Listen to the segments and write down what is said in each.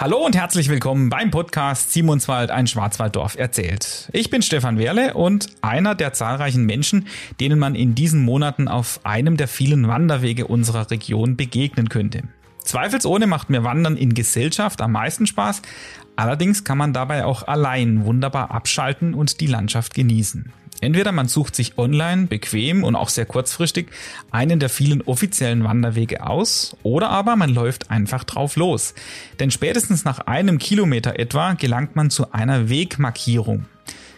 Hallo und herzlich willkommen beim Podcast Simonswald, ein Schwarzwalddorf erzählt. Ich bin Stefan Werle und einer der zahlreichen Menschen, denen man in diesen Monaten auf einem der vielen Wanderwege unserer Region begegnen könnte. Zweifelsohne macht mir Wandern in Gesellschaft am meisten Spaß, allerdings kann man dabei auch allein wunderbar abschalten und die Landschaft genießen. Entweder man sucht sich online, bequem und auch sehr kurzfristig einen der vielen offiziellen Wanderwege aus, oder aber man läuft einfach drauf los. Denn spätestens nach einem Kilometer etwa gelangt man zu einer Wegmarkierung.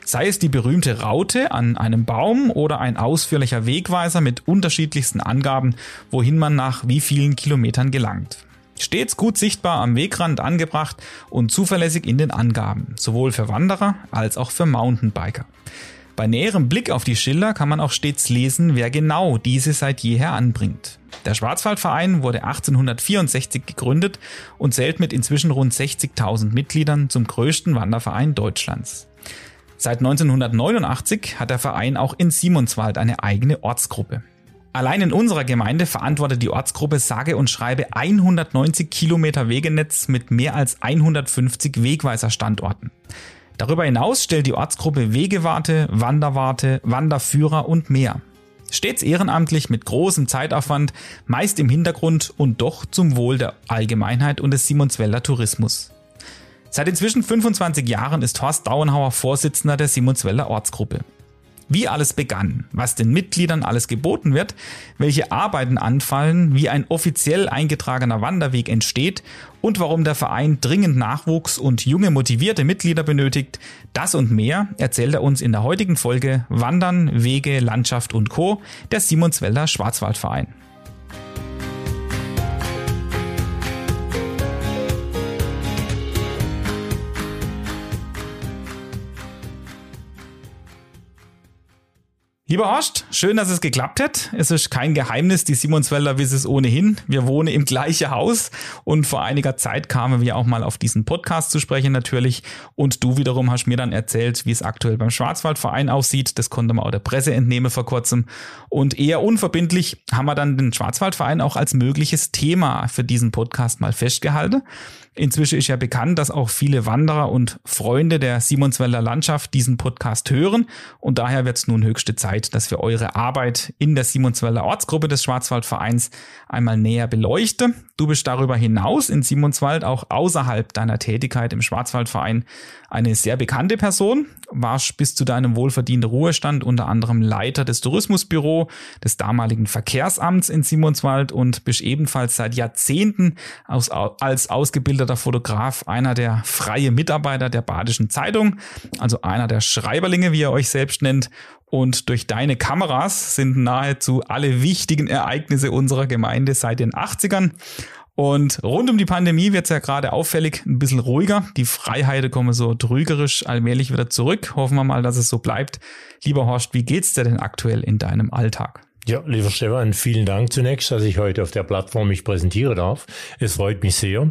Sei es die berühmte Raute an einem Baum oder ein ausführlicher Wegweiser mit unterschiedlichsten Angaben, wohin man nach wie vielen Kilometern gelangt. Stets gut sichtbar am Wegrand angebracht und zuverlässig in den Angaben, sowohl für Wanderer als auch für Mountainbiker. Bei näherem Blick auf die Schilder kann man auch stets lesen, wer genau diese seit jeher anbringt. Der Schwarzwaldverein wurde 1864 gegründet und zählt mit inzwischen rund 60.000 Mitgliedern zum größten Wanderverein Deutschlands. Seit 1989 hat der Verein auch in Simonswald eine eigene Ortsgruppe. Allein in unserer Gemeinde verantwortet die Ortsgruppe sage und schreibe 190 Kilometer Wegenetz mit mehr als 150 Wegweiserstandorten. Darüber hinaus stellt die Ortsgruppe Wegewarte, Wanderwarte, Wanderführer und mehr. Stets ehrenamtlich mit großem Zeitaufwand, meist im Hintergrund und doch zum Wohl der Allgemeinheit und des Simonswälder Tourismus. Seit inzwischen 25 Jahren ist Horst Dauenhauer Vorsitzender der Simonswälder Ortsgruppe wie alles begann, was den Mitgliedern alles geboten wird, welche Arbeiten anfallen, wie ein offiziell eingetragener Wanderweg entsteht und warum der Verein dringend Nachwuchs und junge motivierte Mitglieder benötigt, das und mehr erzählt er uns in der heutigen Folge Wandern, Wege, Landschaft und Co. der Simonswälder Schwarzwaldverein. Lieber Horst, schön, dass es geklappt hat. Es ist kein Geheimnis, die Simonswälder wissen es ohnehin. Wir wohnen im gleichen Haus und vor einiger Zeit kamen wir auch mal auf diesen Podcast zu sprechen natürlich. Und du wiederum hast mir dann erzählt, wie es aktuell beim Schwarzwaldverein aussieht. Das konnte man auch der Presse entnehmen vor kurzem. Und eher unverbindlich haben wir dann den Schwarzwaldverein auch als mögliches Thema für diesen Podcast mal festgehalten. Inzwischen ist ja bekannt, dass auch viele Wanderer und Freunde der Simonswälder Landschaft diesen Podcast hören und daher wird es nun höchste Zeit, dass wir eure Arbeit in der Simonswälder Ortsgruppe des Schwarzwaldvereins einmal näher beleuchten. Du bist darüber hinaus in Simonswald auch außerhalb deiner Tätigkeit im Schwarzwaldverein eine sehr bekannte Person, warst bis zu deinem wohlverdienten Ruhestand unter anderem Leiter des Tourismusbüro des damaligen Verkehrsamts in Simonswald und bist ebenfalls seit Jahrzehnten aus, als ausgebildeter Fotograf einer der freie Mitarbeiter der Badischen Zeitung, also einer der Schreiberlinge, wie ihr euch selbst nennt. Und durch deine Kameras sind nahezu alle wichtigen Ereignisse unserer Gemeinde seit den 80ern und rund um die Pandemie wird es ja gerade auffällig ein bisschen ruhiger. Die Freiheiten kommen so trügerisch allmählich wieder zurück. Hoffen wir mal, dass es so bleibt. Lieber Horst, wie geht's dir denn aktuell in deinem Alltag? Ja, lieber Stefan, vielen Dank zunächst, dass ich heute auf der Plattform mich präsentieren darf. Es freut mich sehr.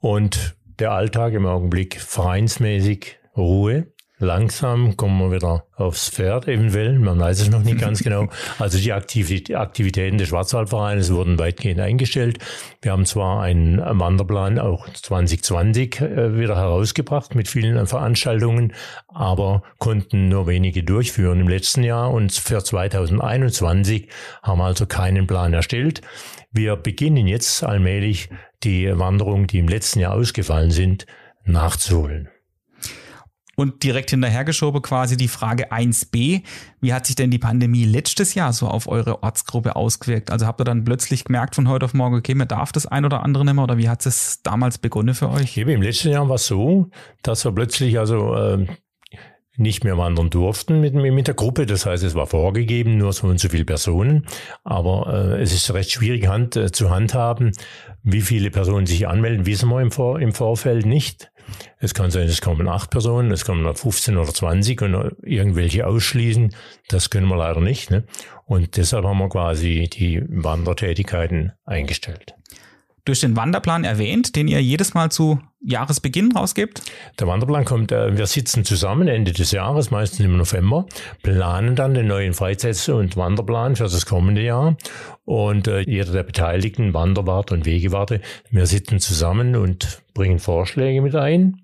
Und der Alltag im Augenblick vereinsmäßig Ruhe. Langsam kommen wir wieder aufs Pferd, eventuell. Man weiß es noch nicht ganz genau. Also die Aktivitäten des Schwarzwaldvereines wurden weitgehend eingestellt. Wir haben zwar einen Wanderplan auch 2020 äh, wieder herausgebracht mit vielen Veranstaltungen, aber konnten nur wenige durchführen im letzten Jahr. Und für 2021 haben wir also keinen Plan erstellt. Wir beginnen jetzt allmählich die Wanderungen, die im letzten Jahr ausgefallen sind, nachzuholen. Und direkt hinterhergeschoben quasi die Frage 1b. Wie hat sich denn die Pandemie letztes Jahr so auf eure Ortsgruppe ausgewirkt? Also habt ihr dann plötzlich gemerkt von heute auf morgen, okay, mir darf das ein oder andere nicht mehr oder wie hat es damals begonnen für euch? Eben, Im letzten Jahr war es so, dass wir plötzlich also äh, nicht mehr wandern durften mit, mit der Gruppe. Das heißt, es war vorgegeben, nur so und so viele Personen. Aber äh, es ist recht schwierig hand, äh, zu handhaben, wie viele Personen sich anmelden, wissen wir im, Vor im Vorfeld nicht. Es kann sein, es kommen acht Personen, es kommen 15 oder 20 und irgendwelche ausschließen. Das können wir leider nicht. Ne? Und deshalb haben wir quasi die Wandertätigkeiten eingestellt. Durch den Wanderplan erwähnt, den ihr jedes Mal zu Jahresbeginn rausgebt? Der Wanderplan kommt, äh, wir sitzen zusammen Ende des Jahres, meistens im November, planen dann den neuen Freizeit- und Wanderplan für das kommende Jahr. Und äh, jeder der Beteiligten, Wanderwart und Wegewarte, wir sitzen zusammen und bringen Vorschläge mit ein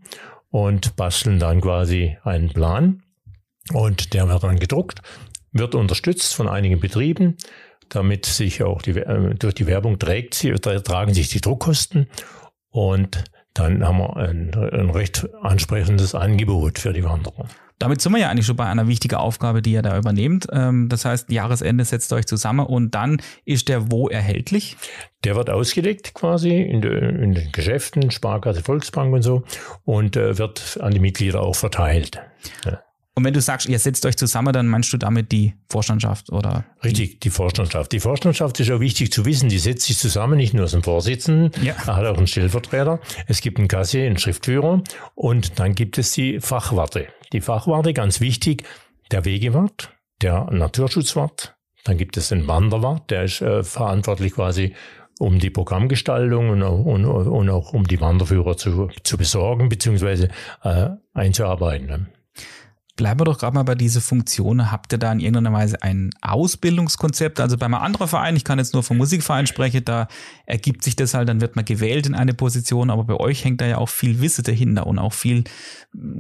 und basteln dann quasi einen Plan. Und der wird dann gedruckt, wird unterstützt von einigen Betrieben damit sich auch die, äh, durch die Werbung trägt sie, tragen sich die Druckkosten und dann haben wir ein, ein recht ansprechendes Angebot für die Wanderer. Damit sind wir ja eigentlich schon bei einer wichtigen Aufgabe, die ihr da übernehmt. Ähm, das heißt, Jahresende setzt euch zusammen und dann ist der wo erhältlich? Der wird ausgelegt quasi in, de, in den Geschäften, Sparkasse, Volksbank und so und äh, wird an die Mitglieder auch verteilt. Ja. Und wenn du sagst, ihr setzt euch zusammen, dann meinst du damit die Vorstandschaft oder? Richtig, die Vorstandschaft. Die Vorstandschaft ist auch wichtig zu wissen, die setzt sich zusammen, nicht nur aus dem Vorsitzenden, ja. er hat auch einen Stellvertreter, es gibt einen Kassier, einen Schriftführer und dann gibt es die Fachwarte. Die Fachwarte, ganz wichtig, der Wegewart, der Naturschutzwart, dann gibt es den Wanderwart, der ist äh, verantwortlich quasi um die Programmgestaltung und, und, und, auch um die Wanderführer zu, zu besorgen bzw. Äh, einzuarbeiten. Bleiben wir doch gerade mal bei dieser Funktion. Habt ihr da in irgendeiner Weise ein Ausbildungskonzept? Also bei einem anderen Verein, ich kann jetzt nur vom Musikverein sprechen, da ergibt sich das halt, dann wird man gewählt in eine Position, aber bei euch hängt da ja auch viel Wissen dahinter und auch viel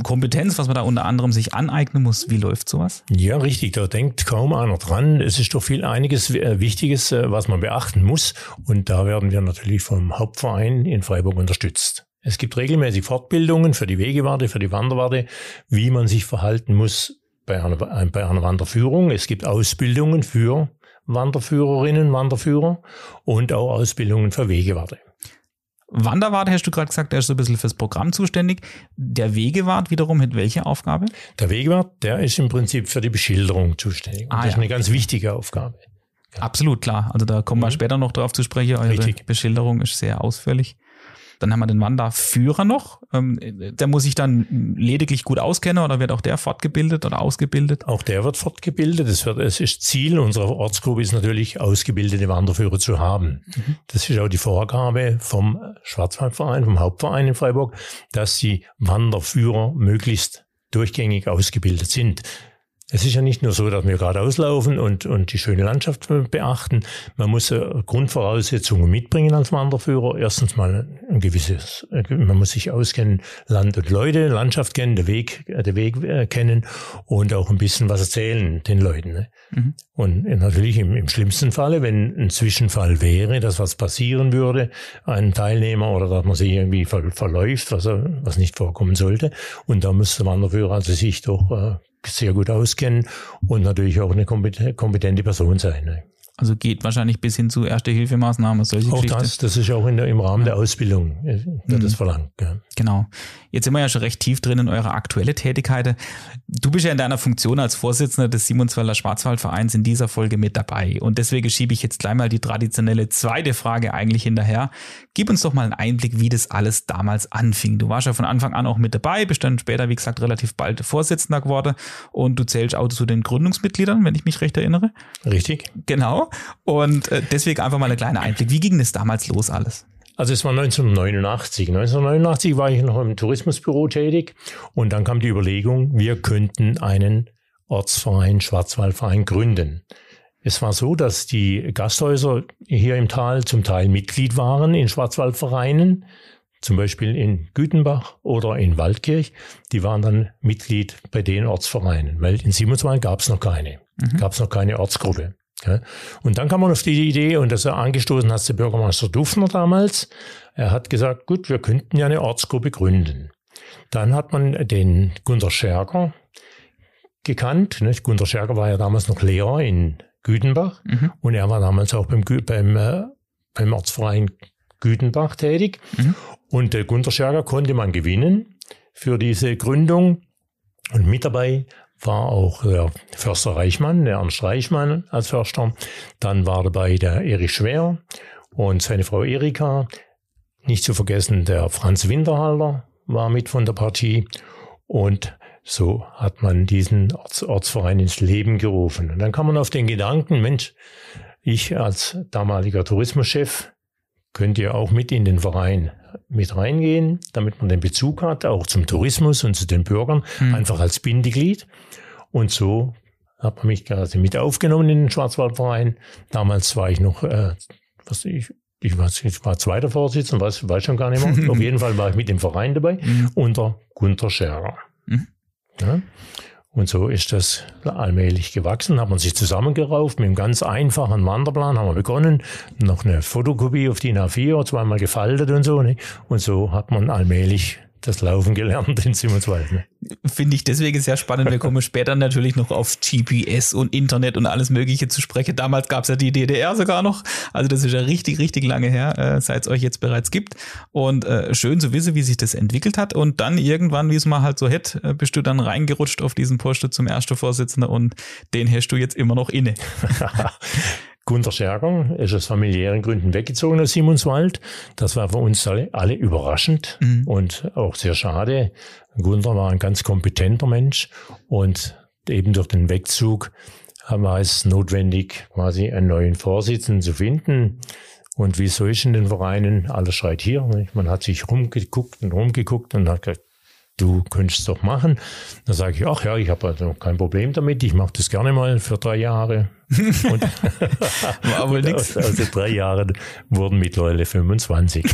Kompetenz, was man da unter anderem sich aneignen muss. Wie läuft sowas? Ja, richtig, da denkt kaum einer dran. Es ist doch viel einiges äh, Wichtiges, äh, was man beachten muss und da werden wir natürlich vom Hauptverein in Freiburg unterstützt. Es gibt regelmäßig Fortbildungen für die Wegewarte, für die Wanderwarte, wie man sich verhalten muss bei einer, bei einer Wanderführung. Es gibt Ausbildungen für Wanderführerinnen, Wanderführer und auch Ausbildungen für Wegewarte. Wanderwart hast du gerade gesagt, der ist so ein bisschen fürs Programm zuständig. Der Wegewart wiederum hat welche Aufgabe? Der Wegewart, der ist im Prinzip für die Beschilderung zuständig. Ah, das ja. ist eine ganz wichtige Aufgabe. Ja. Absolut, klar. Also da kommen mhm. wir später noch drauf zu sprechen. Eure Richtig. Beschilderung ist sehr ausführlich. Dann haben wir den Wanderführer noch. Ähm, der muss sich dann lediglich gut auskennen oder wird auch der fortgebildet oder ausgebildet? Auch der wird fortgebildet. Es, wird, es ist Ziel unserer Ortsgruppe ist natürlich, ausgebildete Wanderführer zu haben. Mhm. Das ist auch die Vorgabe vom Schwarzwaldverein, vom Hauptverein in Freiburg, dass die Wanderführer möglichst durchgängig ausgebildet sind. Es ist ja nicht nur so, dass wir gerade auslaufen und, und die schöne Landschaft beachten. Man muss Grundvoraussetzungen mitbringen als Wanderführer. Erstens mal ein gewisses, man muss sich auskennen, Land und Leute, Landschaft kennen, der Weg, der Weg äh, kennen und auch ein bisschen was erzählen den Leuten. Ne? Mhm. Und natürlich im, im schlimmsten Falle, wenn ein Zwischenfall wäre, dass was passieren würde, ein Teilnehmer oder dass man sich irgendwie ver, verläuft, was, was nicht vorkommen sollte. Und da muss der Wanderführer also sich doch äh, sehr gut auskennen und natürlich auch eine kompetente Person sein. Ne? Also geht wahrscheinlich bis hin zu Erste-Hilfemaßnahmen, solche Auch Geschichte. das, das ist auch in der, im Rahmen der Ausbildung, äh, wird mhm. das verlangt. Ja. Genau. Jetzt sind wir ja schon recht tief drin in eurer aktuelle Tätigkeit. Du bist ja in deiner Funktion als Vorsitzender des Simonswalder Schwarzwaldvereins in dieser Folge mit dabei. Und deswegen schiebe ich jetzt gleich mal die traditionelle zweite Frage eigentlich hinterher. Gib uns doch mal einen Einblick, wie das alles damals anfing. Du warst ja von Anfang an auch mit dabei, bist dann später, wie gesagt, relativ bald Vorsitzender geworden und du zählst auch zu den Gründungsmitgliedern, wenn ich mich recht erinnere. Richtig. Genau. Und äh, deswegen einfach mal ein kleiner Einblick. Wie ging es damals los alles? Also es war 1989. 1989 war ich noch im Tourismusbüro tätig und dann kam die Überlegung, wir könnten einen Ortsverein, Schwarzwaldverein gründen. Es war so, dass die Gasthäuser hier im Tal zum Teil Mitglied waren in Schwarzwaldvereinen, zum Beispiel in Gütenbach oder in Waldkirch. Die waren dann Mitglied bei den Ortsvereinen, weil in Simonswald gab es noch keine, mhm. gab es noch keine Ortsgruppe. Und dann kam man auf die Idee, und das angestoßen hat der Bürgermeister Dufner damals. Er hat gesagt, gut, wir könnten ja eine Ortsgruppe gründen. Dann hat man den Gunter Scherger gekannt. Nicht? Gunter Scherger war ja damals noch Lehrer in Gütenbach mhm. und er war damals auch beim, beim, äh, beim Ortsverein Gütenbach tätig. Mhm. Und der Gunter Scherger konnte man gewinnen für diese Gründung. Und mit dabei war auch der Förster Reichmann, der Ernst Reichmann als Förster. Dann war dabei der Erich Schwer und seine Frau Erika. Nicht zu vergessen der Franz Winterhalter war mit von der Partie. Und so hat man diesen Orts Ortsverein ins Leben gerufen. Und dann kam man auf den Gedanken, Mensch, ich als damaliger Tourismuschef könnte ja auch mit in den Verein mit reingehen, damit man den Bezug hat, auch zum Tourismus und zu den Bürgern, mhm. einfach als Bindeglied. Und so hat man mich quasi mit aufgenommen in den Schwarzwaldverein. Damals war ich noch, äh, was ich, ich war, ich war zweiter Vorsitzender, weiß, weiß schon gar nicht mehr. Auf jeden Fall war ich mit dem Verein dabei, mhm. unter Gunter Scherer. Mhm. Ja. Und so ist das allmählich gewachsen, hat man sich zusammengerauft mit einem ganz einfachen Wanderplan, haben wir begonnen, noch eine Fotokopie auf DIN A4, zweimal gefaltet und so, ne? und so hat man allmählich das Laufen gelernt in Simonswald. Ne? Finde ich deswegen sehr spannend. Wir kommen später natürlich noch auf GPS und Internet und alles Mögliche zu sprechen. Damals gab es ja die DDR sogar noch. Also das ist ja richtig, richtig lange her, äh, seit es euch jetzt bereits gibt. Und äh, schön zu wissen, wie sich das entwickelt hat. Und dann irgendwann, wie es mal halt so hätte, äh, bist du dann reingerutscht auf diesen Posten zum ersten Vorsitzenden und den hast du jetzt immer noch inne. Gunter Scherger ist aus familiären Gründen weggezogen aus Simonswald. Das war für uns alle, alle überraschend mhm. und auch sehr schade. Gunter war ein ganz kompetenter Mensch und eben durch den Wegzug war es notwendig, quasi einen neuen Vorsitzenden zu finden. Und wie so ist in den Vereinen, alles schreit hier. Man hat sich rumgeguckt und rumgeguckt und hat gesagt, du könntest es doch machen. Dann sage ich, ach ja, ich habe also kein Problem damit, ich mache das gerne mal für drei Jahre. Und War wohl nichts. Aus, den drei Jahren wurden mittlerweile 25.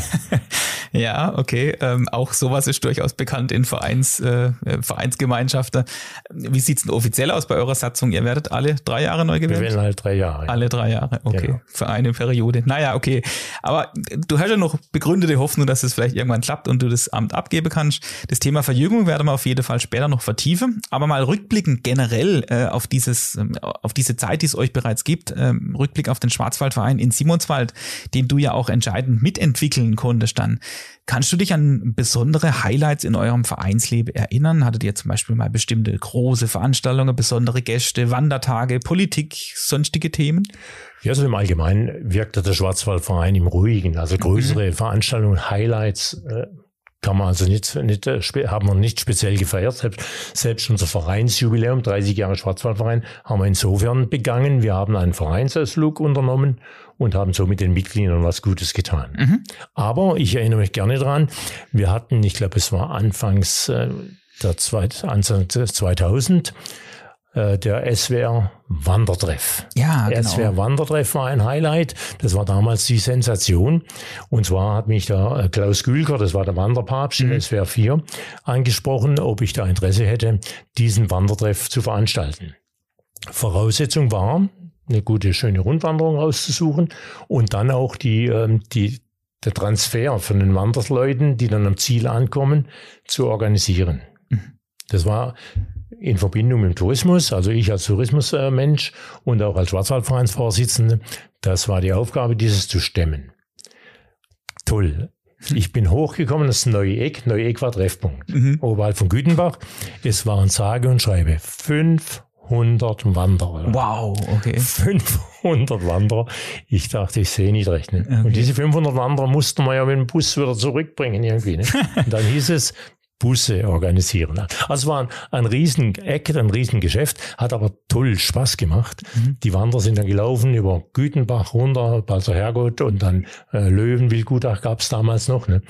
ja, okay. Ähm, auch sowas ist durchaus bekannt in Vereins, äh, Vereinsgemeinschaften. Wie sieht's denn offiziell aus bei eurer Satzung? Ihr werdet alle drei Jahre neu gewählt? Wir wählen halt drei Jahre. Alle drei Jahre, okay. Genau. Für eine Periode. Naja, okay. Aber du hast ja noch begründete Hoffnung, dass es vielleicht irgendwann klappt und du das Amt abgeben kannst. Das Thema Verjüngung werden wir auf jeden Fall später noch vertiefen. Aber mal rückblickend generell äh, auf dieses, ähm, auf diese Zeit, die es euch bereits gibt, ähm, Rückblick auf den Schwarzwaldverein in Simonswald, den du ja auch entscheidend mitentwickeln konntest dann. Kannst du dich an besondere Highlights in eurem Vereinsleben erinnern? Hattet ihr zum Beispiel mal bestimmte große Veranstaltungen, besondere Gäste, Wandertage, Politik, sonstige Themen? Ja, so im Allgemeinen wirkte der Schwarzwaldverein im Ruhigen. Also größere mhm. Veranstaltungen, Highlights äh, kann man also nicht, nicht äh, haben wir nicht speziell gefeiert. Selbst, selbst unser Vereinsjubiläum, 30 Jahre Schwarzwaldverein, haben wir insofern begangen. Wir haben einen Vereinsausflug unternommen und haben so mit den Mitgliedern was Gutes getan. Mhm. Aber ich erinnere mich gerne dran, wir hatten, ich glaube, es war anfangs äh, der Zweit, Anfang 2000, äh, der SWR Wandertreff. Ja, genau. SWR Wandertreff war ein Highlight. Das war damals die Sensation. Und zwar hat mich da äh, Klaus Gülker, das war der Wanderpapst mhm. in SWR 4, angesprochen, ob ich da Interesse hätte, diesen Wandertreff zu veranstalten. Voraussetzung war, eine gute, schöne Rundwanderung rauszusuchen und dann auch die, ähm, die, der Transfer von den Wandersleuten, die dann am Ziel ankommen, zu organisieren. Mhm. Das war in Verbindung mit dem Tourismus, also ich als Tourismusmensch und auch als Schwarzwaldvereinsvorsitzende, das war die Aufgabe, dieses zu stemmen. Toll. Ich bin hochgekommen, das Neueck. Neueck war Treffpunkt. Mhm. Oberhalb von Gütenbach. Es waren sage und schreibe 500 Wanderer. Wow, okay. 500 Wanderer. Ich dachte, ich sehe nicht rechnen. Okay. Und diese 500 Wanderer mussten wir ja mit dem Bus wieder zurückbringen irgendwie. Ne? Und dann hieß es, Busse organisieren. Also es war ein, ein riesen Eck, ein riesen Geschäft, hat aber toll Spaß gemacht. Mhm. Die Wanderer sind dann gelaufen über Gütenbach runter, Balzer Herrgott und dann äh, Löwenwildgutach gab es damals noch. Ne?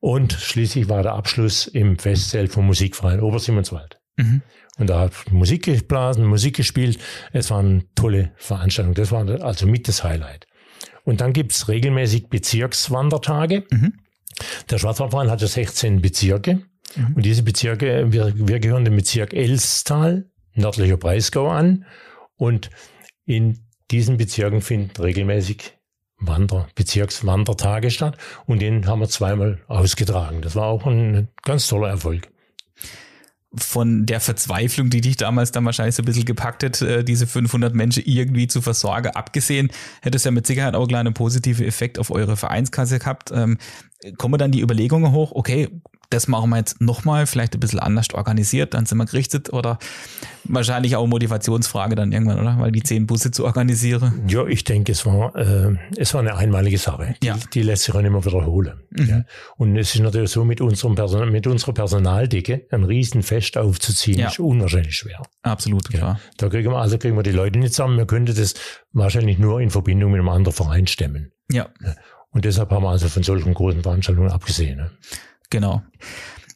Und schließlich war der Abschluss im Festzelt vom Musikverein Obersimonswald. Mhm. Und da hat Musik geblasen, Musik gespielt. Es war eine tolle Veranstaltung. Das war also mit das Highlight. Und dann gibt's regelmäßig Bezirkswandertage. Mhm. Der Schwarzwaldverein hatte 16 Bezirke. Mhm. Und diese Bezirke, wir, wir gehören dem Bezirk Elstal, nördlicher Breisgau an. Und in diesen Bezirken finden regelmäßig Wander, Bezirkswandertage statt. Und den haben wir zweimal ausgetragen. Das war auch ein ganz toller Erfolg von der Verzweiflung, die dich damals dann wahrscheinlich so ein bisschen gepackt hat, äh, diese 500 Menschen irgendwie zu versorgen, abgesehen, hätte es ja mit Sicherheit auch einen positiven Effekt auf eure Vereinskasse gehabt. Ähm, kommen dann die Überlegungen hoch, okay, das machen wir jetzt nochmal, vielleicht ein bisschen anders organisiert, dann sind wir gerichtet oder wahrscheinlich auch Motivationsfrage dann irgendwann, oder? Weil die zehn Busse zu organisieren. Ja, ich denke, es war, äh, es war eine einmalige Sache. Ja. Die, die lässt sich auch nicht mehr wiederholen. Mhm. Ja. Und es ist natürlich so, mit unserem Person mit unserer Personaldicke ein Riesenfest aufzuziehen, ja. ist unwahrscheinlich schwer. Absolut, klar. Da kriegen wir, also kriegen wir die Leute nicht zusammen. Wir könnten das wahrscheinlich nur in Verbindung mit einem anderen Verein stemmen. Ja. Und deshalb haben wir also von solchen großen Veranstaltungen abgesehen. Ne? Genau.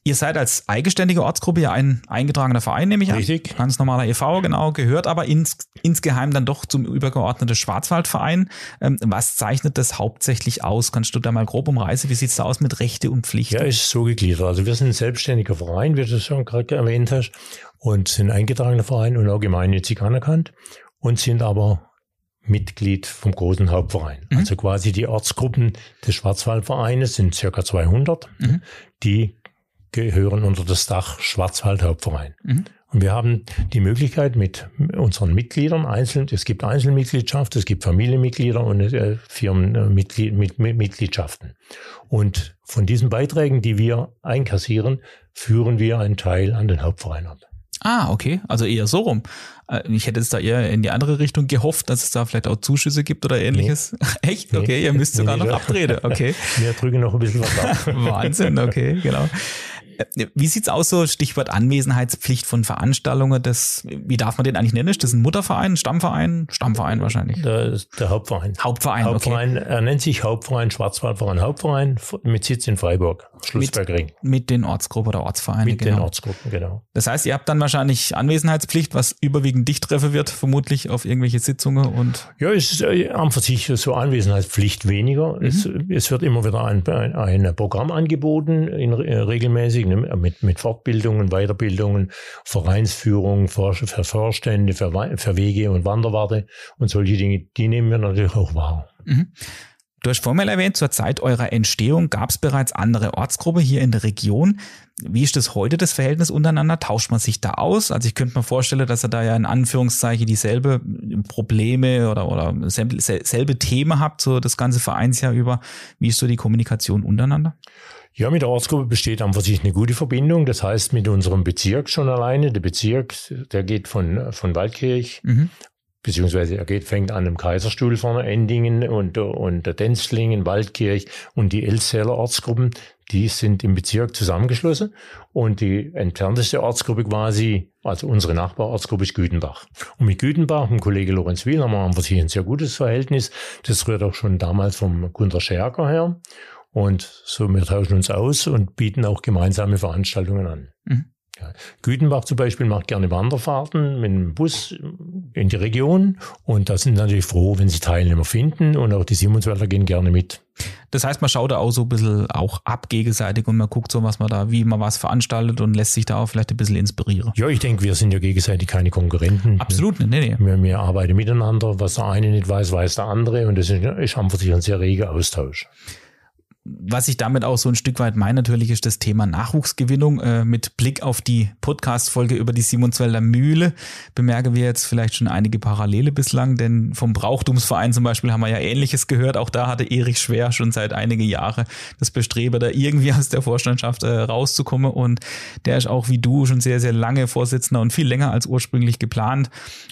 Ihr seid als eigenständige Ortsgruppe ja ein eingetragener Verein, nehme ich an. Richtig. Ganz normaler e.V., genau, gehört aber ins, insgeheim dann doch zum übergeordneten Schwarzwaldverein. Ähm, was zeichnet das hauptsächlich aus? Kannst du da mal grob umreißen? Wie sieht's da aus mit Rechte und Pflichten? Ja, ist so gegliedert. Also wir sind ein selbstständiger Verein, wie du schon gerade erwähnt hast, und sind eingetragener Verein und auch gemeinnützig anerkannt und sind aber Mitglied vom großen Hauptverein. Mhm. Also quasi die Ortsgruppen des Schwarzwaldvereines sind circa 200, mhm. die gehören unter das Dach Schwarzwald Hauptverein. Mhm. Und wir haben die Möglichkeit mit unseren Mitgliedern einzeln, es gibt Einzelmitgliedschaft, es gibt Familienmitglieder und äh, Firmenmitgliedschaften. Und von diesen Beiträgen, die wir einkassieren, führen wir einen Teil an den Hauptverein ab. Ah, okay. Also eher so rum. Äh, ich hätte jetzt da eher in die andere Richtung gehofft, dass es da vielleicht auch Zuschüsse gibt oder ähnliches. Nee. Echt? Okay, nee. ihr müsst sogar nee, noch abtreten. Okay. Wir drücken noch ein bisschen was ab. Wahnsinn, okay, genau. Äh, wie sieht's aus so Stichwort Anwesenheitspflicht von Veranstaltungen? Das, wie darf man den eigentlich nennen? Ist das ein Mutterverein, Stammverein? Stammverein wahrscheinlich. Der, der Hauptverein. Hauptverein, Hauptverein okay. Er nennt sich Hauptverein Schwarzwaldverein Hauptverein mit Sitz in Freiburg, Schlussbergring. Mit, mit den Ortsgruppen oder Ortsvereinen. Mit genau. den Ortsgruppen, genau. Das heißt, ihr habt dann wahrscheinlich Anwesenheitspflicht, was überwiegend dich treffen wird, vermutlich auf irgendwelche Sitzungen und. Ja, es ist äh, an für sich so Anwesenheitspflicht weniger. Mhm. Es, es, wird immer wieder ein, ein, ein Programm angeboten, in, äh, regelmäßig, ne, mit, mit Fortbildungen, Weiterbildungen, Vereinsführung, für, für Vorstände, für, für Wege und Wanderwarte und solche Dinge, die nehmen wir natürlich auch wahr. Mhm. Du hast vorhin erwähnt, zur Zeit eurer Entstehung gab es bereits andere Ortsgruppen hier in der Region. Wie ist das heute, das Verhältnis untereinander? Tauscht man sich da aus? Also ich könnte mir vorstellen, dass ihr da ja in Anführungszeichen dieselbe Probleme oder, oder selbe, selbe Themen habt, so das ganze Vereinsjahr über. Wie ist so die Kommunikation untereinander? Ja, mit der Ortsgruppe besteht einfach sich eine gute Verbindung. Das heißt, mit unserem Bezirk schon alleine. Der Bezirk, der geht von, von Waldkirch, mhm. beziehungsweise er geht, fängt an dem Kaiserstuhl vorne, Endingen und, und Denzlingen, Waldkirch und die Elsäler Ortsgruppen. Die sind im Bezirk zusammengeschlossen. Und die entfernteste Ortsgruppe quasi, also unsere Nachbarortsgruppe ist Gütenbach. Und mit Gütenbach, mit dem Kollege Lorenz Wiel, haben wir einfach ein sehr gutes Verhältnis. Das rührt auch schon damals vom Gunter Scherker her. Und so, wir tauschen uns aus und bieten auch gemeinsame Veranstaltungen an. Mhm. Ja. Gütenbach zum Beispiel macht gerne Wanderfahrten mit dem Bus in die Region und da sind natürlich froh, wenn sie Teilnehmer finden und auch die Siemenswälder gehen gerne mit. Das heißt, man schaut da auch so ein bisschen auch ab gegenseitig und man guckt so, was man da, wie man was veranstaltet und lässt sich da auch vielleicht ein bisschen inspirieren. Ja, ich denke, wir sind ja gegenseitig keine Konkurrenten. Absolut, nee, nee. Wir, wir arbeiten miteinander. Was der eine nicht weiß, weiß der andere und das ist, ist einfach ein sehr reger Austausch was ich damit auch so ein Stück weit meine, natürlich ist das Thema Nachwuchsgewinnung. Äh, mit Blick auf die Podcast-Folge über die Simonswälder Mühle bemerken wir jetzt vielleicht schon einige Parallele bislang, denn vom Brauchtumsverein zum Beispiel haben wir ja Ähnliches gehört. Auch da hatte Erich Schwer schon seit einige Jahre das Bestreben, da irgendwie aus der Vorstandschaft äh, rauszukommen. Und der ist auch wie du schon sehr, sehr lange Vorsitzender und viel länger als ursprünglich geplant.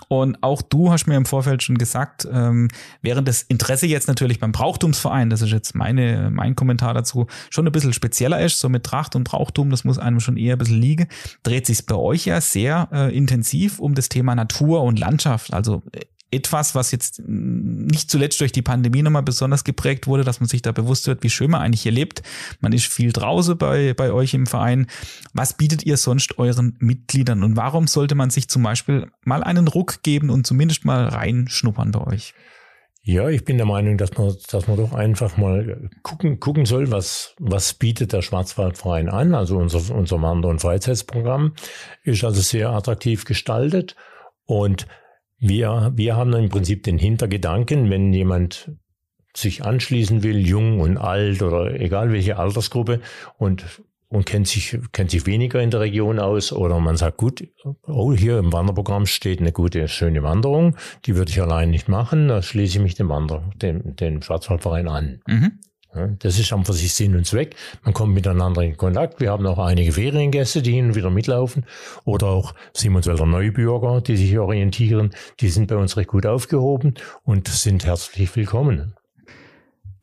Und auch du hast mir im Vorfeld schon gesagt, ähm, während das Interesse jetzt natürlich beim Brauchtumsverein, das ist jetzt meine, mein Kommentar dazu, schon ein bisschen spezieller ist, so mit Tracht und Brauchtum, das muss einem schon eher ein bisschen liegen, dreht sich bei euch ja sehr äh, intensiv um das Thema Natur und Landschaft. Also äh, etwas, was jetzt nicht zuletzt durch die Pandemie nochmal besonders geprägt wurde, dass man sich da bewusst wird, wie schön man eigentlich hier lebt. Man ist viel draußen bei, bei euch im Verein. Was bietet ihr sonst euren Mitgliedern und warum sollte man sich zum Beispiel mal einen Ruck geben und zumindest mal reinschnuppern bei euch? Ja, ich bin der Meinung, dass man, dass man doch einfach mal gucken, gucken soll, was, was bietet der Schwarzwaldverein an. Also unser, unser Wander- und Freizeitsprogramm ist also sehr attraktiv gestaltet. Und wir, wir haben im Prinzip den Hintergedanken, wenn jemand sich anschließen will, jung und alt oder egal welche Altersgruppe und und kennt sich, kennt sich weniger in der Region aus oder man sagt, gut, oh, hier im Wanderprogramm steht eine gute, schöne Wanderung, die würde ich allein nicht machen, da schließe ich mich dem Wander, dem, dem Schwarzwaldverein an. Mhm. Ja, das ist einfach sich Sinn und Zweck. Man kommt miteinander in Kontakt. Wir haben auch einige Feriengäste, die hin und wieder mitlaufen. Oder auch Simonswälder Neubürger, die sich orientieren. Die sind bei uns recht gut aufgehoben und sind herzlich willkommen.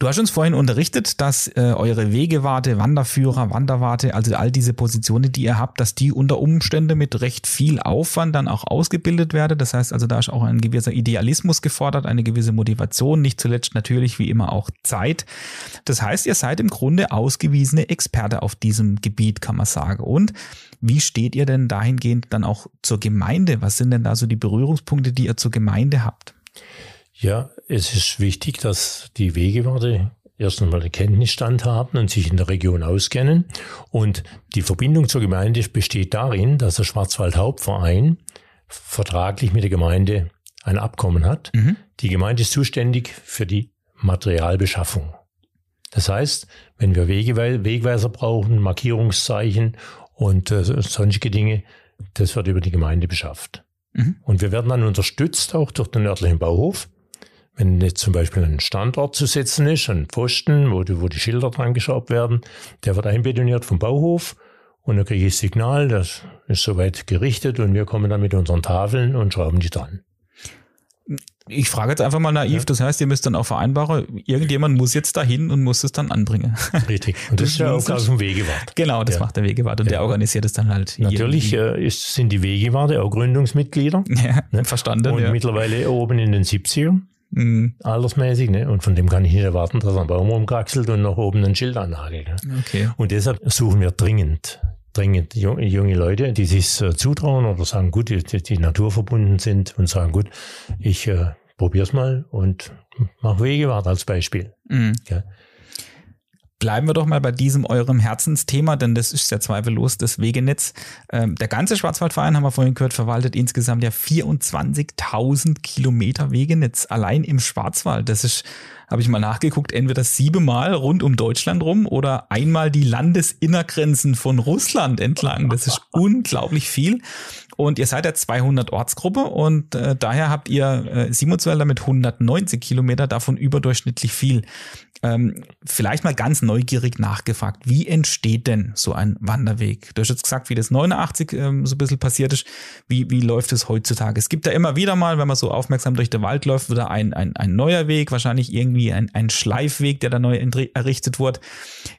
Du hast uns vorhin unterrichtet, dass äh, eure Wegewarte, Wanderführer, Wanderwarte, also all diese Positionen, die ihr habt, dass die unter Umständen mit recht viel Aufwand dann auch ausgebildet werden. Das heißt also, da ist auch ein gewisser Idealismus gefordert, eine gewisse Motivation, nicht zuletzt natürlich wie immer auch Zeit. Das heißt, ihr seid im Grunde ausgewiesene Experte auf diesem Gebiet, kann man sagen. Und wie steht ihr denn dahingehend dann auch zur Gemeinde? Was sind denn da so die Berührungspunkte, die ihr zur Gemeinde habt? Ja, es ist wichtig, dass die Wegewarte erst einmal den Kenntnisstand haben und sich in der Region auskennen. Und die Verbindung zur Gemeinde besteht darin, dass der Schwarzwald-Hauptverein vertraglich mit der Gemeinde ein Abkommen hat. Mhm. Die Gemeinde ist zuständig für die Materialbeschaffung. Das heißt, wenn wir Wegweiser brauchen, Markierungszeichen und äh, sonstige Dinge, das wird über die Gemeinde beschafft. Mhm. Und wir werden dann unterstützt auch durch den örtlichen Bauhof wenn jetzt zum Beispiel ein Standort zu setzen ist, ein Pfosten, wo die, wo die Schilder dran geschraubt werden, der wird einbetoniert vom Bauhof und dann kriege ich Signal, das ist soweit gerichtet und wir kommen dann mit unseren Tafeln und schrauben die dran. Ich frage jetzt einfach mal naiv, ja. das heißt, ihr müsst dann auch vereinbaren, irgendjemand muss jetzt dahin und muss es dann anbringen. Richtig. Und das, das ist ja Aufgabe vom Wegewart. Genau, das ja. macht der Wegewart und ja. der organisiert es dann halt. Natürlich äh, ist, sind die Wegewarte auch Gründungsmitglieder. Ja, ne? verstanden. Und mittlerweile oben in den 70ern. Mhm. Altersmäßig, ne? Und von dem kann ich nicht erwarten, dass er einen Baum rumkraxelt und nach oben ein Schild anhagelt. Ne? Okay. Und deshalb suchen wir dringend, dringend junge Leute, die sich äh, zutrauen oder sagen, gut, die, die naturverbunden sind und sagen, gut, ich äh, probier's mal und mach Wegewart als Beispiel. Mhm. Ja. Bleiben wir doch mal bei diesem eurem Herzensthema, denn das ist ja zweifellos das Wegenetz. Ähm, der ganze Schwarzwaldverein, haben wir vorhin gehört, verwaltet insgesamt ja 24.000 Kilometer Wegenetz allein im Schwarzwald. Das ist, habe ich mal nachgeguckt, entweder siebenmal rund um Deutschland rum oder einmal die Landesinnergrenzen von Russland entlang. Das ist unglaublich viel. Und ihr seid ja 200 Ortsgruppe und äh, daher habt ihr äh, Simonswälder mit 190 Kilometer, davon überdurchschnittlich viel. Ähm, vielleicht mal ganz neugierig nachgefragt, wie entsteht denn so ein Wanderweg? Du hast jetzt gesagt, wie das 89 ähm, so ein bisschen passiert ist. Wie, wie läuft es heutzutage? Es gibt da immer wieder mal, wenn man so aufmerksam durch den Wald läuft, wieder ein, ein, ein neuer Weg, wahrscheinlich irgendwie ein, ein Schleifweg, der da neu errichtet wird.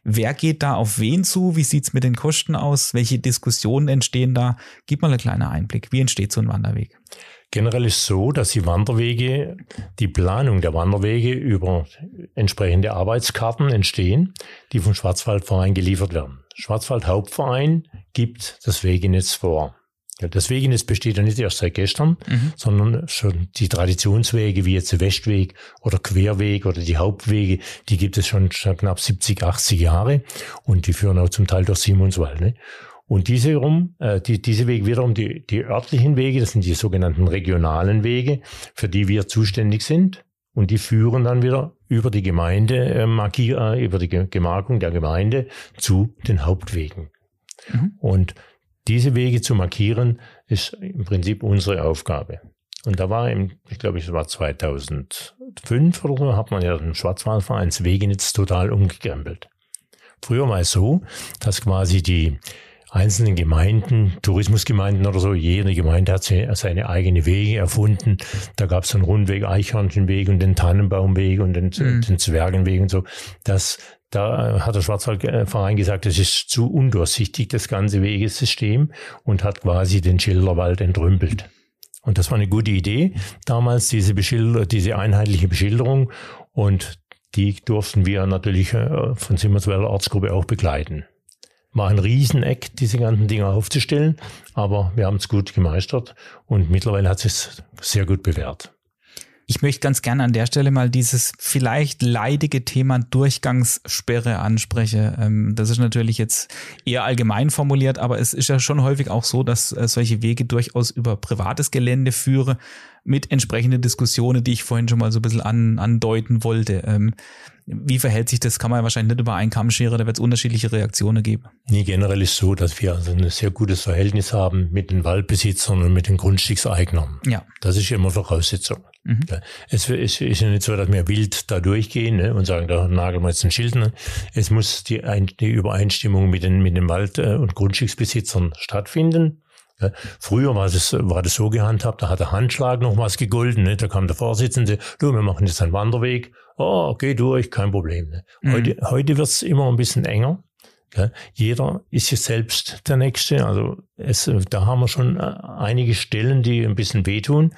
Wer geht da auf wen zu? Wie sieht's mit den Kosten aus? Welche Diskussionen entstehen da? Gib mal einen kleinen Einblick. Wie entsteht so ein Wanderweg? Generell ist so, dass die Wanderwege, die Planung der Wanderwege über entsprechende Arbeitskarten entstehen, die vom Schwarzwaldverein geliefert werden. Schwarzwald Hauptverein gibt das Wegenetz vor. Das Wegenetz besteht ja nicht erst seit gestern, mhm. sondern schon die Traditionswege wie jetzt der Westweg oder Querweg oder die Hauptwege, die gibt es schon, schon knapp 70, 80 Jahre und die führen auch zum Teil durch Simonswald. Ne? Und diese, rum, äh, die, diese Wege wiederum, die, die örtlichen Wege, das sind die sogenannten regionalen Wege, für die wir zuständig sind. Und die führen dann wieder über die Gemeinde, äh, markier, äh, über die Gemarkung der Gemeinde zu den Hauptwegen. Mhm. Und diese Wege zu markieren, ist im Prinzip unsere Aufgabe. Und da war im, ich glaube, es war 2005 oder so, hat man ja den Schwarzwaldvereins Wegenetz total umgekrempelt. Früher war es so, dass quasi die einzelnen Gemeinden, Tourismusgemeinden oder so, jede Gemeinde hat seine eigene Wege erfunden. Da gab es den Rundweg, Eichhörnchenweg und den Tannenbaumweg und den, mhm. den Zwergenweg und so. Das, da hat der Schwarzwaldverein gesagt, das ist zu undurchsichtig, das ganze Wegesystem und hat quasi den Schilderwald entrümpelt. Und das war eine gute Idee, damals diese, Beschilder, diese einheitliche Beschilderung. Und die durften wir natürlich äh, von Simmerswälder Ortsgruppe auch begleiten. War ein Rieseneck, diese ganzen Dinge aufzustellen, aber wir haben es gut gemeistert und mittlerweile hat es sehr gut bewährt. Ich möchte ganz gerne an der Stelle mal dieses vielleicht leidige Thema Durchgangssperre ansprechen. Ähm, das ist natürlich jetzt eher allgemein formuliert, aber es ist ja schon häufig auch so, dass äh, solche Wege durchaus über privates Gelände führen mit entsprechenden Diskussionen, die ich vorhin schon mal so ein bisschen an, andeuten wollte. Ähm, wie verhält sich das? Kann man ja wahrscheinlich nicht über einen Kamm scheren, da wird es unterschiedliche Reaktionen geben. Nee, generell ist so, dass wir also ein sehr gutes Verhältnis haben mit den Waldbesitzern und mit den Grundstückseignern. Ja. Das ist immer Voraussetzung. Mhm. Es ist ja nicht so, dass wir wild da durchgehen ne, und sagen, da nageln wir jetzt ein Schild. Ne. Es muss die, Ein die Übereinstimmung mit den, mit den Wald- äh, und Grundstücksbesitzern stattfinden. Früher war das, war das so gehandhabt, da hat der Handschlag noch was gegolten. Ne? Da kam der Vorsitzende, du, wir machen jetzt einen Wanderweg oh, geh durch, kein Problem. Ne? Heute, mhm. heute wird's immer ein bisschen enger. Jeder ist ja selbst der Nächste. Also es, da haben wir schon äh, einige Stellen, die ein bisschen wehtun.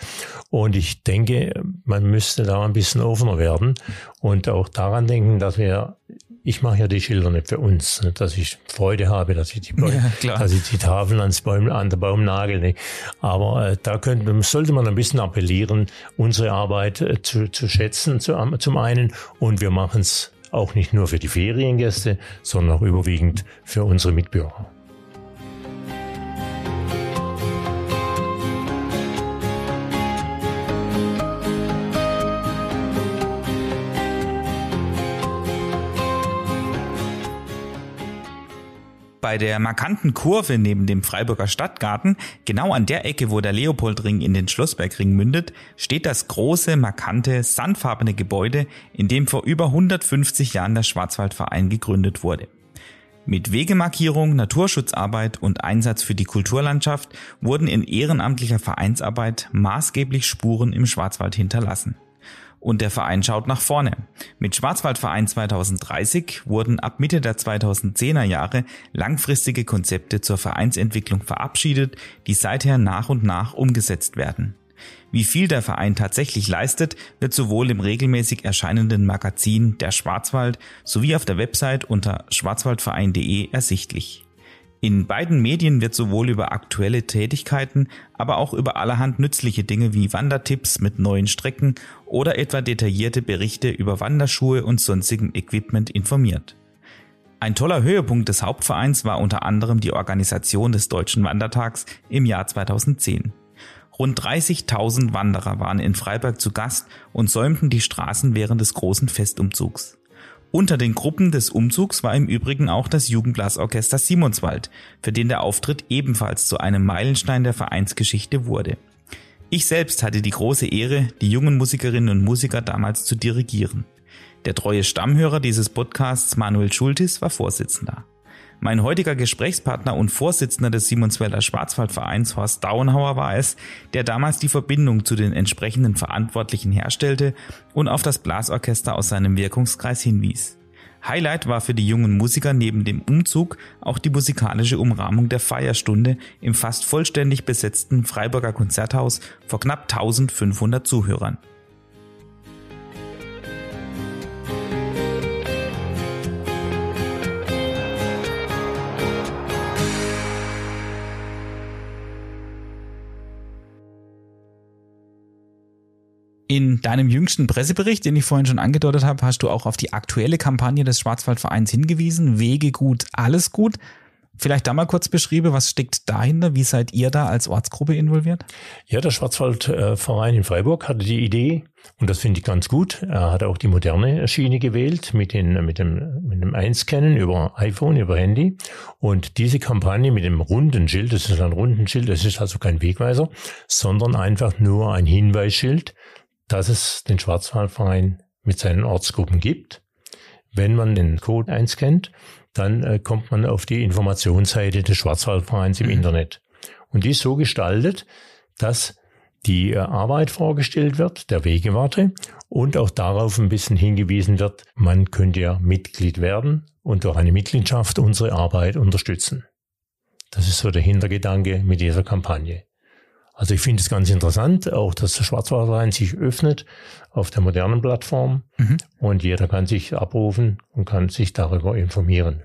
Und ich denke, man müsste da ein bisschen offener werden und auch daran denken, dass wir ich mache ja die Schilder nicht für uns, ne, dass ich Freude habe, dass ich die, Bäume, ja, dass ich die Tafeln ans Baum, an der Baum nagel. Ne. Aber äh, da könnte, sollte man ein bisschen appellieren, unsere Arbeit äh, zu, zu schätzen zu, zum einen und wir machen es auch nicht nur für die Feriengäste, sondern auch überwiegend für unsere Mitbürger. Bei der markanten Kurve neben dem Freiburger Stadtgarten, genau an der Ecke, wo der Leopoldring in den Schlossbergring mündet, steht das große, markante, sandfarbene Gebäude, in dem vor über 150 Jahren der Schwarzwaldverein gegründet wurde. Mit Wegemarkierung, Naturschutzarbeit und Einsatz für die Kulturlandschaft wurden in ehrenamtlicher Vereinsarbeit maßgeblich Spuren im Schwarzwald hinterlassen. Und der Verein schaut nach vorne. Mit Schwarzwaldverein 2030 wurden ab Mitte der 2010er Jahre langfristige Konzepte zur Vereinsentwicklung verabschiedet, die seither nach und nach umgesetzt werden. Wie viel der Verein tatsächlich leistet, wird sowohl im regelmäßig erscheinenden Magazin Der Schwarzwald sowie auf der Website unter schwarzwaldverein.de ersichtlich. In beiden Medien wird sowohl über aktuelle Tätigkeiten, aber auch über allerhand nützliche Dinge wie Wandertipps mit neuen Strecken oder etwa detaillierte Berichte über Wanderschuhe und sonstigem Equipment informiert. Ein toller Höhepunkt des Hauptvereins war unter anderem die Organisation des Deutschen Wandertags im Jahr 2010. Rund 30.000 Wanderer waren in Freiburg zu Gast und säumten die Straßen während des großen Festumzugs. Unter den Gruppen des Umzugs war im Übrigen auch das Jugendblasorchester Simonswald, für den der Auftritt ebenfalls zu einem Meilenstein der Vereinsgeschichte wurde. Ich selbst hatte die große Ehre, die jungen Musikerinnen und Musiker damals zu dirigieren. Der treue Stammhörer dieses Podcasts Manuel Schultis war Vorsitzender. Mein heutiger Gesprächspartner und Vorsitzender des Simonswälder Schwarzwaldvereins Horst Dauenhauer war es, der damals die Verbindung zu den entsprechenden Verantwortlichen herstellte und auf das Blasorchester aus seinem Wirkungskreis hinwies. Highlight war für die jungen Musiker neben dem Umzug auch die musikalische Umrahmung der Feierstunde im fast vollständig besetzten Freiburger Konzerthaus vor knapp 1500 Zuhörern. In deinem jüngsten Pressebericht, den ich vorhin schon angedeutet habe, hast du auch auf die aktuelle Kampagne des Schwarzwaldvereins hingewiesen. Wege gut, alles gut. Vielleicht da mal kurz beschrieben, was steckt dahinter? Wie seid ihr da als Ortsgruppe involviert? Ja, der Schwarzwaldverein in Freiburg hatte die Idee, und das finde ich ganz gut. Er hat auch die moderne Schiene gewählt mit, den, mit dem, mit dem Einscannen über iPhone, über Handy. Und diese Kampagne mit dem runden Schild, das ist ein runden Schild, das ist also kein Wegweiser, sondern einfach nur ein Hinweisschild, dass es den Schwarzwaldverein mit seinen Ortsgruppen gibt. Wenn man den Code einscannt, dann äh, kommt man auf die Informationsseite des Schwarzwaldvereins im mhm. Internet. Und die ist so gestaltet, dass die äh, Arbeit vorgestellt wird, der Wegewarte, und auch darauf ein bisschen hingewiesen wird, man könnte ja Mitglied werden und durch eine Mitgliedschaft unsere Arbeit unterstützen. Das ist so der Hintergedanke mit dieser Kampagne. Also ich finde es ganz interessant, auch dass der Schwarzwaldverein sich öffnet auf der modernen Plattform mhm. und jeder kann sich abrufen und kann sich darüber informieren.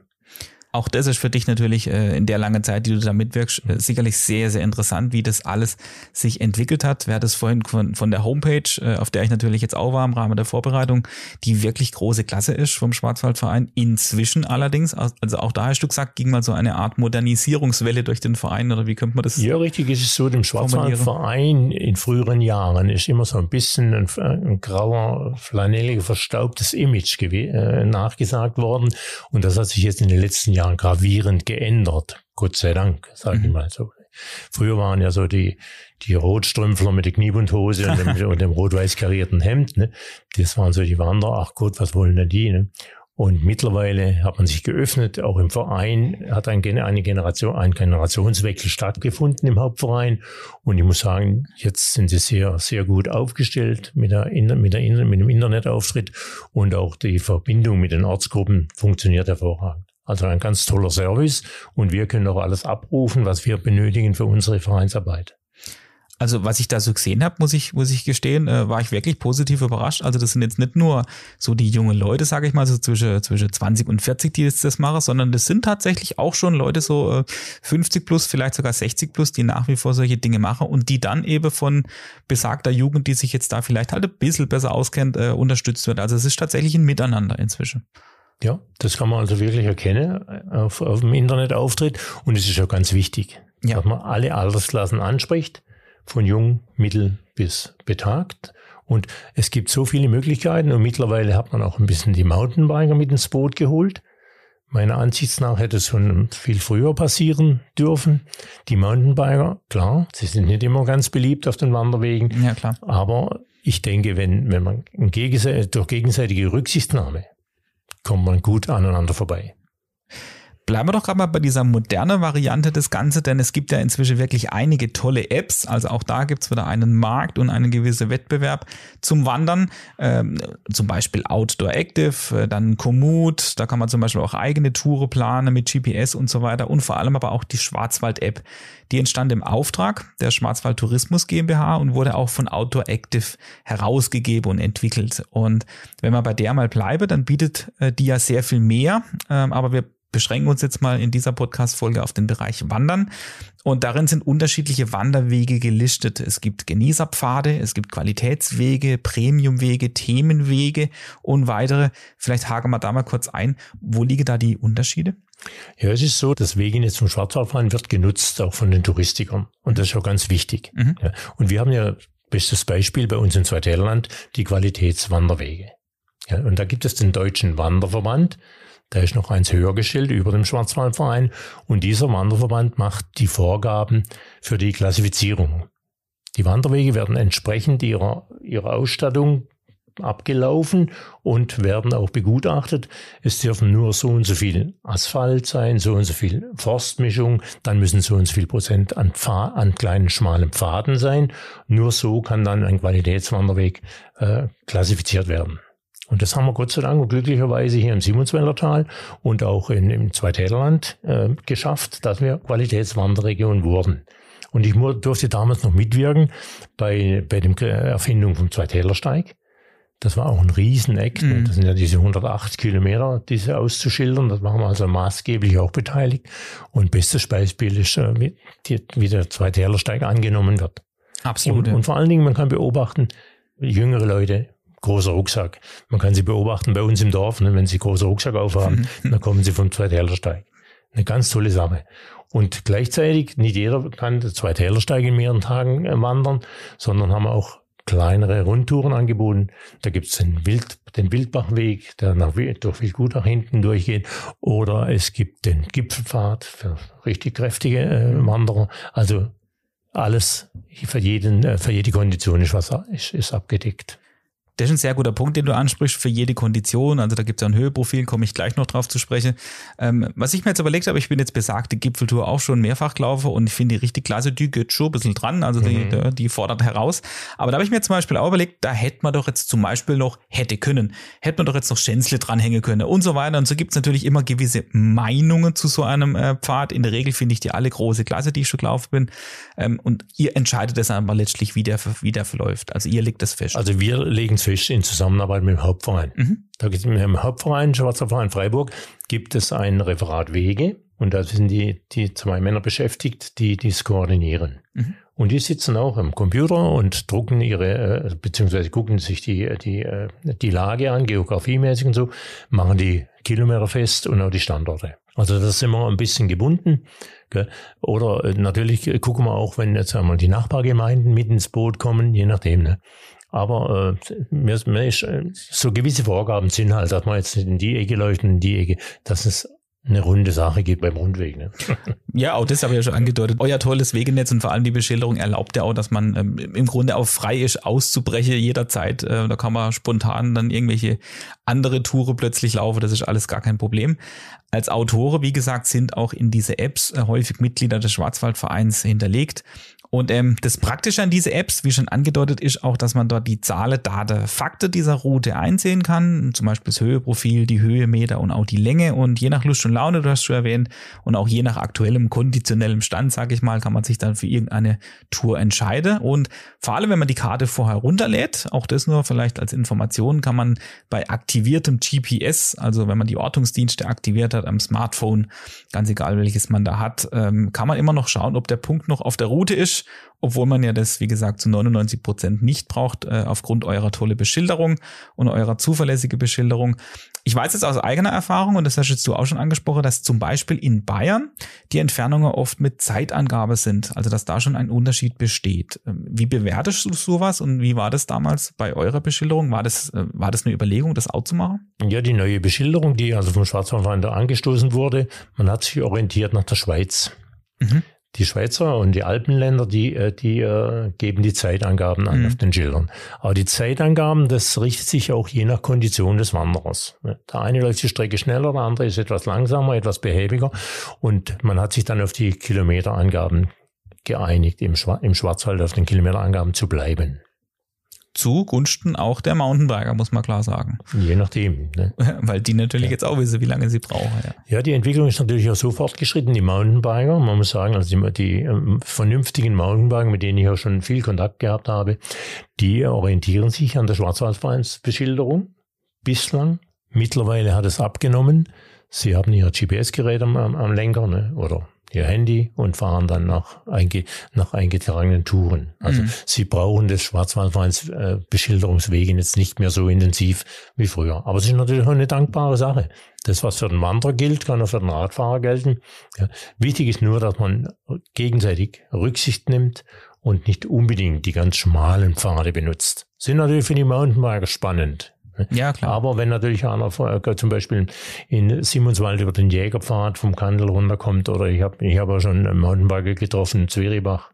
Auch das ist für dich natürlich äh, in der langen Zeit, die du da mitwirkst, äh, sicherlich sehr, sehr interessant, wie das alles sich entwickelt hat. Wer hat es vorhin von, von der Homepage, äh, auf der ich natürlich jetzt auch war im Rahmen der Vorbereitung, die wirklich große Klasse ist vom Schwarzwaldverein. Inzwischen allerdings, also auch da hast du gesagt, ging mal so eine Art Modernisierungswelle durch den Verein oder wie könnte man das? Ja, richtig ist es so, dem Schwarzwaldverein in früheren Jahren ist immer so ein bisschen ein, ein grauer, flanelliger, verstaubtes Image äh, nachgesagt worden und das hat sich jetzt in den letzten Jahren Jahren gravierend geändert. Gott sei Dank, sage mhm. ich mal so. Früher waren ja so die, die Rotstrümpfler mit der Kniebundhose und dem, und dem rot-weiß karierten Hemd, ne? Das waren so die Wanderer. Ach Gott, was wollen denn die, ne? Und mittlerweile hat man sich geöffnet, auch im Verein hat ein, eine Generation, ein Generationswechsel stattgefunden im Hauptverein. Und ich muss sagen, jetzt sind sie sehr, sehr gut aufgestellt mit, der, mit, der, mit dem Internetauftritt und auch die Verbindung mit den Ortsgruppen funktioniert hervorragend. Also ein ganz toller Service und wir können auch alles abrufen, was wir benötigen für unsere Vereinsarbeit. Also was ich da so gesehen habe, muss ich, muss ich gestehen, äh, war ich wirklich positiv überrascht. Also das sind jetzt nicht nur so die jungen Leute, sage ich mal, so zwischen, zwischen 20 und 40, die jetzt das machen, sondern das sind tatsächlich auch schon Leute so äh, 50 plus, vielleicht sogar 60 plus, die nach wie vor solche Dinge machen und die dann eben von besagter Jugend, die sich jetzt da vielleicht halt ein bisschen besser auskennt, äh, unterstützt wird. Also es ist tatsächlich ein Miteinander inzwischen. Ja, das kann man also wirklich erkennen äh, auf, auf dem Internetauftritt und es ist auch ganz wichtig, ja. dass man alle Altersklassen anspricht von jung, mittel bis betagt. Und es gibt so viele Möglichkeiten und mittlerweile hat man auch ein bisschen die Mountainbiker mit ins Boot geholt. Meiner Ansicht nach hätte es schon viel früher passieren dürfen. Die Mountainbiker, klar, sie sind nicht immer ganz beliebt auf den Wanderwegen. Ja, klar. Aber ich denke, wenn, wenn man durch gegenseitige Rücksichtnahme kommt man gut aneinander vorbei. Bleiben wir doch gerade mal bei dieser modernen Variante des Ganzen, denn es gibt ja inzwischen wirklich einige tolle Apps. Also auch da gibt es wieder einen Markt und einen gewissen Wettbewerb zum Wandern. Ähm, zum Beispiel Outdoor Active, äh, dann Komoot, da kann man zum Beispiel auch eigene Touren planen mit GPS und so weiter und vor allem aber auch die Schwarzwald-App. Die entstand im Auftrag der Schwarzwald Tourismus GmbH und wurde auch von Outdoor Active herausgegeben und entwickelt. Und wenn man bei der mal bleibe, dann bietet äh, die ja sehr viel mehr, ähm, aber wir beschränken uns jetzt mal in dieser Podcast-Folge auf den Bereich Wandern. Und darin sind unterschiedliche Wanderwege gelistet. Es gibt Genießerpfade, es gibt Qualitätswege, Premiumwege, Themenwege und weitere. Vielleicht haken wir da mal kurz ein. Wo liegen da die Unterschiede? Ja, es ist so, das Wegenetz zum Schwarzwaldfahren wird genutzt auch von den Touristikern. Und das ist auch ganz wichtig. Mhm. Ja, und wir haben ja bestes Beispiel bei uns in Zweiterland die Qualitätswanderwege. Ja, und da gibt es den Deutschen Wanderverband, da ist noch eins höher gestellt über dem Schwarzwaldverein. Und dieser Wanderverband macht die Vorgaben für die Klassifizierung. Die Wanderwege werden entsprechend ihrer, ihrer Ausstattung abgelaufen und werden auch begutachtet. Es dürfen nur so und so viel Asphalt sein, so und so viel Forstmischung, dann müssen so und so viel Prozent an, Pfad, an kleinen schmalen Pfaden sein. Nur so kann dann ein Qualitätswanderweg äh, klassifiziert werden. Und das haben wir Gott sei Dank und glücklicherweise hier im Simonswälder Tal und auch in, im Zweitälerland äh, geschafft, dass wir Qualitätswanderregion wurden. Und ich durfte damals noch mitwirken bei, bei der Erfindung vom Zweitälersteig. Das war auch ein Rieseneck. Mhm. Das sind ja diese 108 Kilometer, diese auszuschildern. Das waren wir also maßgeblich auch beteiligt. Und bestes Beispiel ist, äh, wie, wie der Zweitälersteig angenommen wird. Absolut. Und, und vor allen Dingen, man kann beobachten, jüngere Leute großer Rucksack. Man kann sie beobachten bei uns im Dorf, ne, wenn sie großer Rucksack aufhaben, mhm. dann kommen sie vom Zweithällersteig. Eine ganz tolle Sache. Und gleichzeitig, nicht jeder kann den Zweithällersteig in mehreren Tagen äh, wandern, sondern haben auch kleinere Rundtouren angeboten. Da gibt's den, Wild, den Wildbachweg, der nach, durch Wildgut hinten durchgeht. Oder es gibt den Gipfelpfad für richtig kräftige äh, Wanderer. Also alles für jeden, äh, für jede Kondition ist was ist, ist abgedeckt. Das ist ein sehr guter Punkt, den du ansprichst für jede Kondition. Also da gibt es ja ein Höheprofil, komme ich gleich noch drauf zu sprechen. Ähm, was ich mir jetzt überlegt habe, ich bin jetzt besagte Gipfeltour auch schon mehrfach gelaufen und ich finde die richtig klasse, die geht schon ein bisschen dran, also die, mhm. die fordert heraus. Aber da habe ich mir zum Beispiel auch überlegt, da hätte man doch jetzt zum Beispiel noch, hätte können, hätte man doch jetzt noch Schänzle dranhängen können und so weiter. Und so gibt es natürlich immer gewisse Meinungen zu so einem äh, Pfad. In der Regel finde ich die alle große Klasse, die ich schon gelaufen bin. Ähm, und ihr entscheidet das aber letztlich, wie der, wie der verläuft. Also ihr legt das fest. Also wir legen es Fisch in Zusammenarbeit mit dem Hauptverein. Mhm. Da gibt es im Hauptverein, Schwarzer Verein Freiburg, gibt es ein Referat Wege und da sind die, die zwei Männer beschäftigt, die dies koordinieren. Mhm. Und die sitzen auch am Computer und drucken ihre, äh, beziehungsweise gucken sich die, die, äh, die Lage an, geografiemäßig und so, machen die Kilometer fest und auch die Standorte. Also das sind wir ein bisschen gebunden. Oder äh, natürlich gucken wir auch, wenn jetzt einmal die Nachbargemeinden mit ins Boot kommen, je nachdem. Ne? Aber äh, mir, mir ist, äh, so gewisse Vorgaben sind halt, dass man jetzt in die Ecke und in die Ecke, dass es eine runde Sache gibt beim Rundweg. Ne? Ja, auch das habe ich ja schon angedeutet. Euer tolles Wegenetz und vor allem die Beschilderung erlaubt ja auch, dass man ähm, im Grunde auch frei ist, auszubrechen jederzeit. Äh, da kann man spontan dann irgendwelche andere Touren plötzlich laufen. Das ist alles gar kein Problem. Als Autoren, wie gesagt, sind auch in diese Apps äh, häufig Mitglieder des Schwarzwaldvereins hinterlegt. Und ähm, das Praktische an diese Apps, wie schon angedeutet, ist auch, dass man dort die Zahlen, Daten, Fakten dieser Route einsehen kann. Zum Beispiel das Höheprofil, die Höhemeter und auch die Länge. Und je nach Lust und Laune, du hast schon erwähnt, und auch je nach aktuellem konditionellem Stand, sage ich mal, kann man sich dann für irgendeine Tour entscheiden. Und vor allem, wenn man die Karte vorher runterlädt, auch das nur vielleicht als Information, kann man bei aktiviertem GPS, also wenn man die Ortungsdienste aktiviert hat am Smartphone, ganz egal welches man da hat, ähm, kann man immer noch schauen, ob der Punkt noch auf der Route ist obwohl man ja das, wie gesagt, zu 99 Prozent nicht braucht, äh, aufgrund eurer tolle Beschilderung und eurer zuverlässige Beschilderung. Ich weiß jetzt aus eigener Erfahrung, und das hast jetzt du auch schon angesprochen, dass zum Beispiel in Bayern die Entfernungen oft mit Zeitangabe sind, also dass da schon ein Unterschied besteht. Ähm, wie bewertest du sowas und wie war das damals bei eurer Beschilderung? War das, äh, war das eine Überlegung, das auch zu machen? Ja, die neue Beschilderung, die also vom Schwarzwaldverein angestoßen wurde, man hat sich orientiert nach der Schweiz. Mhm die Schweizer und die Alpenländer, die, äh, die äh, geben die Zeitangaben an mhm. auf den Schildern. Aber die Zeitangaben, das richtet sich auch je nach Kondition des Wanderers. Der eine läuft die Strecke schneller, der andere ist etwas langsamer, etwas behäbiger. Und man hat sich dann auf die Kilometerangaben geeinigt, im, Schwarzwald auf den Kilometerangaben zu bleiben zugunsten auch der Mountainbiker, muss man klar sagen. Je nachdem. Ne? Weil die natürlich ja. jetzt auch wissen, wie lange sie brauchen. Ja. ja, die Entwicklung ist natürlich auch so fortgeschritten, die Mountainbiker, man muss sagen, also die, die ähm, vernünftigen Mountainbiker, mit denen ich auch schon viel Kontakt gehabt habe, die orientieren sich an der Schwarzwaldvereinsbeschilderung bislang. Mittlerweile hat es abgenommen. Sie haben ihr GPS-Gerät am, am Lenker ne? oder ihr Handy und fahren dann nach, einge, nach eingetragenen Touren. Also mhm. sie brauchen das Schwarzwaldvereins äh, Beschilderungswegen jetzt nicht mehr so intensiv wie früher. Aber es ist natürlich auch eine dankbare Sache. Das, was für den Wanderer gilt, kann auch für den Radfahrer gelten. Ja. Wichtig ist nur, dass man gegenseitig Rücksicht nimmt und nicht unbedingt die ganz schmalen Pfade benutzt. Sind natürlich für die Mountainbiker spannend. Ja, klar. Aber wenn natürlich einer äh, zum Beispiel in Simonswald über den Jägerpfad vom Kandel runterkommt oder ich habe ich hab auch schon einen Mountainbiker getroffen in Zweribach.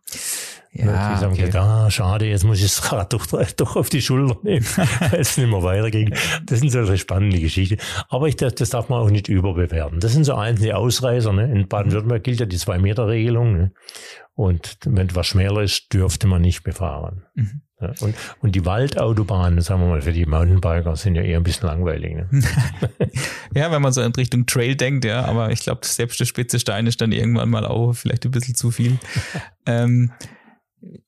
Ja, die sagen, okay. ah, schade, jetzt muss ich das Rad doch, doch auf die Schulter nehmen, weil es nicht mehr weiterging. Das sind solche spannende Geschichten. Aber ich, das, das darf man auch nicht überbewerten. Das sind so einzelne Ausreißer. Ne? In Baden-Württemberg gilt ja die Zwei-Meter-Regelung. Ne? Und wenn etwas schmäler ist, dürfte man nicht befahren. Mhm. Ja, und, und die Waldautobahnen, sagen wir mal, für die Mountainbiker sind ja eher ein bisschen langweilig. Ne? ja, wenn man so in Richtung Trail denkt, ja, aber ich glaube, selbst der spitze Stein ist dann irgendwann mal auch vielleicht ein bisschen zu viel. ähm,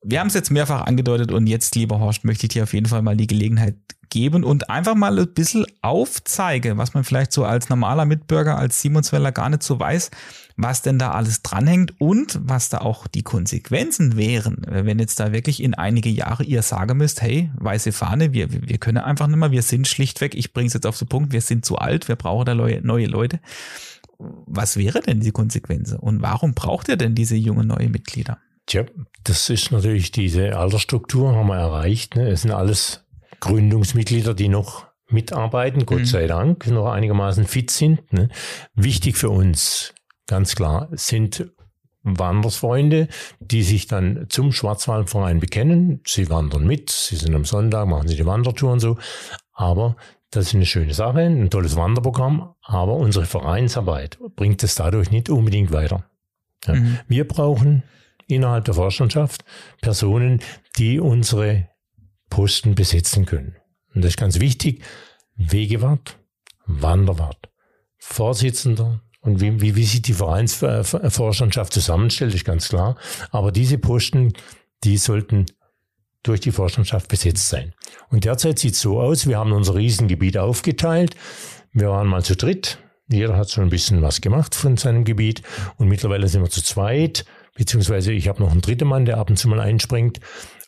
wir haben es jetzt mehrfach angedeutet und jetzt, lieber Horst, möchte ich dir auf jeden Fall mal die Gelegenheit geben und einfach mal ein bisschen aufzeige, was man vielleicht so als normaler Mitbürger, als Simonsweller gar nicht so weiß, was denn da alles dranhängt und was da auch die Konsequenzen wären, wenn jetzt da wirklich in einige Jahre ihr sagen müsst, hey, weiße Fahne, wir, wir können einfach nicht mehr, wir sind schlichtweg, ich bringe es jetzt auf den Punkt, wir sind zu alt, wir brauchen da neue Leute. Was wäre denn die Konsequenz und warum braucht ihr denn diese jungen neue Mitglieder? Tja, das ist natürlich diese Altersstruktur, haben wir erreicht. Ne? Es sind alles Gründungsmitglieder, die noch mitarbeiten, Gott mhm. sei Dank, noch einigermaßen fit sind. Ne? Wichtig für uns, ganz klar, sind Wandersfreunde, die sich dann zum Schwarzwaldverein bekennen. Sie wandern mit, sie sind am Sonntag, machen sie die Wandertour und so. Aber das ist eine schöne Sache, ein tolles Wanderprogramm, aber unsere Vereinsarbeit bringt es dadurch nicht unbedingt weiter. Ja. Mhm. Wir brauchen innerhalb der Vorstandschaft Personen, die unsere Posten besetzen können. Und das ist ganz wichtig. Wegewart, Wanderwart, Vorsitzender und wie, wie, wie sich die Vereinsvorstandschaft zusammenstellt, ist ganz klar. Aber diese Posten, die sollten durch die Vorstandschaft besetzt sein. Und derzeit sieht es so aus, wir haben unser Riesengebiet aufgeteilt. Wir waren mal zu dritt. Jeder hat schon ein bisschen was gemacht von seinem Gebiet. Und mittlerweile sind wir zu zweit beziehungsweise ich habe noch einen dritten Mann, der ab und zu mal einspringt.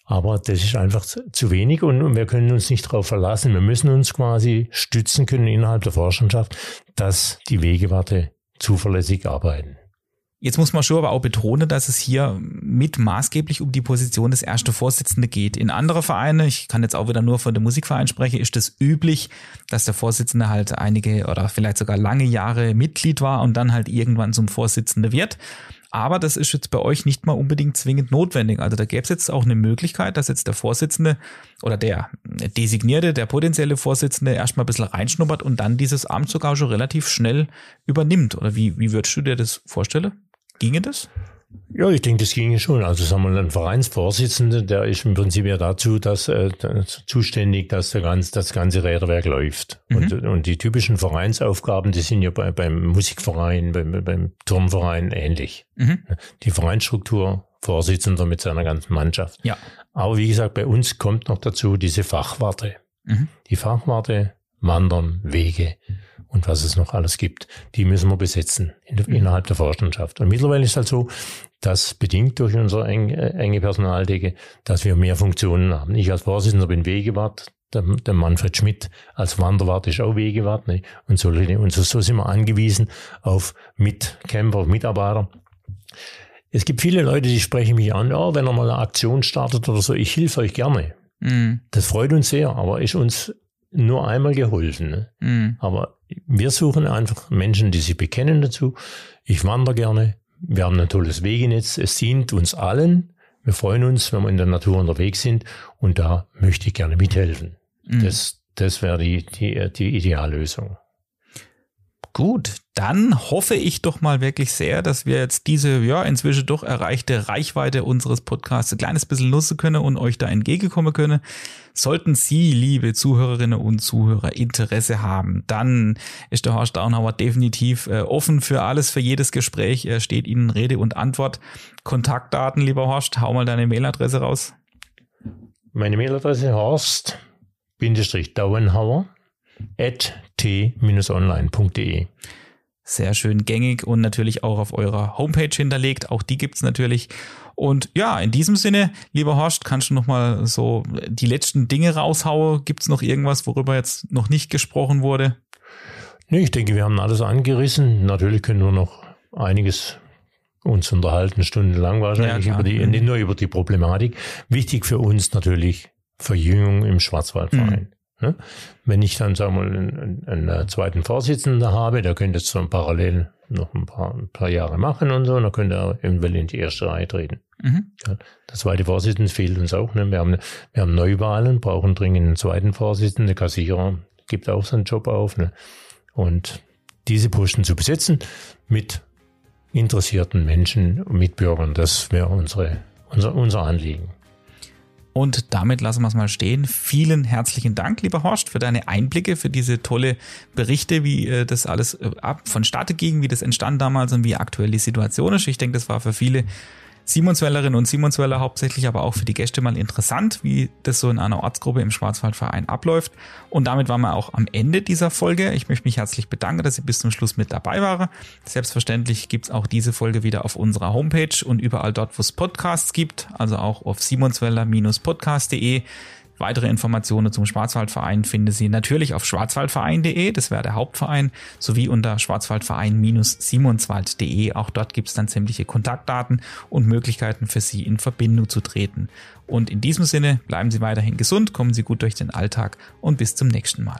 Aber das ist einfach zu wenig und wir können uns nicht darauf verlassen. Wir müssen uns quasi stützen können innerhalb der Forschenschaft, dass die Wegewarte zuverlässig arbeiten. Jetzt muss man schon aber auch betonen, dass es hier mit maßgeblich um die Position des ersten Vorsitzenden geht. In anderen Vereinen, ich kann jetzt auch wieder nur von dem Musikverein sprechen, ist es üblich, dass der Vorsitzende halt einige oder vielleicht sogar lange Jahre Mitglied war und dann halt irgendwann zum Vorsitzenden wird. Aber das ist jetzt bei euch nicht mal unbedingt zwingend notwendig. Also da gäbe es jetzt auch eine Möglichkeit, dass jetzt der Vorsitzende oder der designierte, der potenzielle Vorsitzende erstmal ein bisschen reinschnuppert und dann dieses Amt sogar schon relativ schnell übernimmt. Oder wie, wie würdest du dir das vorstellen? Ginge das? Ja, ich denke, das ginge schon. Also sagen wir, ein Vereinsvorsitzender, der ist im Prinzip ja dazu, dass äh, zuständig, dass der ganz, das ganze Räderwerk läuft. Mhm. Und, und die typischen Vereinsaufgaben, die sind ja bei, beim Musikverein, beim, beim Turnverein ähnlich. Mhm. Die Vereinsstruktur, Vorsitzender mit seiner ganzen Mannschaft. Ja. Aber wie gesagt, bei uns kommt noch dazu diese Fachwarte. Mhm. Die Fachwarte, Wandern, Wege und was es noch alles gibt, die müssen wir besetzen innerhalb der Vorstandschaft. Und mittlerweile ist es halt so, dass bedingt durch unsere äh, enge Personaldecke, dass wir mehr Funktionen haben. Ich als Vorsitzender bin Wegewart, der, der Manfred Schmidt als Wanderwart ist auch Wegewart. Ne? Und, so, und so, so sind wir angewiesen auf Mitkämpfer, auf Mitarbeiter. Es gibt viele Leute, die sprechen mich an, oh, wenn er mal eine Aktion startet oder so, ich helfe euch gerne. Mhm. Das freut uns sehr, aber ist uns nur einmal geholfen. Ne? Mhm. Aber wir suchen einfach Menschen, die sich bekennen dazu. Ich wandere gerne. Wir haben ein tolles Wegenetz. Es dient uns allen. Wir freuen uns, wenn wir in der Natur unterwegs sind. Und da möchte ich gerne mithelfen. Mhm. Das, das wäre die, die, die Ideallösung. Gut, dann hoffe ich doch mal wirklich sehr, dass wir jetzt diese ja inzwischen doch erreichte Reichweite unseres Podcasts ein kleines bisschen nutzen können und euch da entgegenkommen können. Sollten Sie, liebe Zuhörerinnen und Zuhörer, Interesse haben, dann ist der Horst Daunhauer definitiv äh, offen für alles, für jedes Gespräch. Er steht Ihnen Rede und Antwort. Kontaktdaten, lieber Horst, hau mal deine Mailadresse raus. Meine Mailadresse Horst-Dauenhauer at t-online.de. Sehr schön gängig und natürlich auch auf eurer Homepage hinterlegt. Auch die gibt's natürlich. Und ja, in diesem Sinne, lieber Horst, kannst du noch mal so die letzten Dinge raushauen? Gibt's noch irgendwas, worüber jetzt noch nicht gesprochen wurde? Nee, ich denke, wir haben alles angerissen. Natürlich können wir noch einiges uns unterhalten, stundenlang wahrscheinlich, ja, über die, nicht nur über die Problematik. Wichtig für uns natürlich Verjüngung im Schwarzwaldverein. Mhm. Ne? Wenn ich dann, sagen wir mal, einen, einen zweiten Vorsitzenden habe, der könnte jetzt so parallel noch ein paar, ein paar Jahre machen und so, dann könnte er eventuell in die erste Reihe treten. Mhm. Ja, der zweite Vorsitzende fehlt uns auch. Ne? Wir, haben, wir haben Neuwahlen, brauchen dringend einen zweiten Vorsitzenden. Der Kassierer gibt auch seinen Job auf. Ne? Und diese Posten zu besetzen mit interessierten Menschen, Mitbürgern, das wäre unsere, unser, unser Anliegen. Und damit lassen wir es mal stehen. Vielen herzlichen Dank, lieber Horst, für deine Einblicke, für diese tolle Berichte, wie äh, das alles äh, ab vonstatten ging, wie das entstand damals und wie aktuell die Situation ist. Ich denke, das war für viele Simonswellerinnen und Simonsweller hauptsächlich, aber auch für die Gäste mal interessant, wie das so in einer Ortsgruppe im Schwarzwaldverein abläuft. Und damit waren wir auch am Ende dieser Folge. Ich möchte mich herzlich bedanken, dass Sie bis zum Schluss mit dabei waren. Selbstverständlich gibt's auch diese Folge wieder auf unserer Homepage und überall dort, wo es Podcasts gibt, also auch auf simonsweller-podcast.de. Weitere Informationen zum Schwarzwaldverein finden Sie natürlich auf schwarzwaldverein.de, das wäre der Hauptverein, sowie unter schwarzwaldverein-simonswald.de. Auch dort gibt es dann sämtliche Kontaktdaten und Möglichkeiten für Sie in Verbindung zu treten. Und in diesem Sinne bleiben Sie weiterhin gesund, kommen Sie gut durch den Alltag und bis zum nächsten Mal.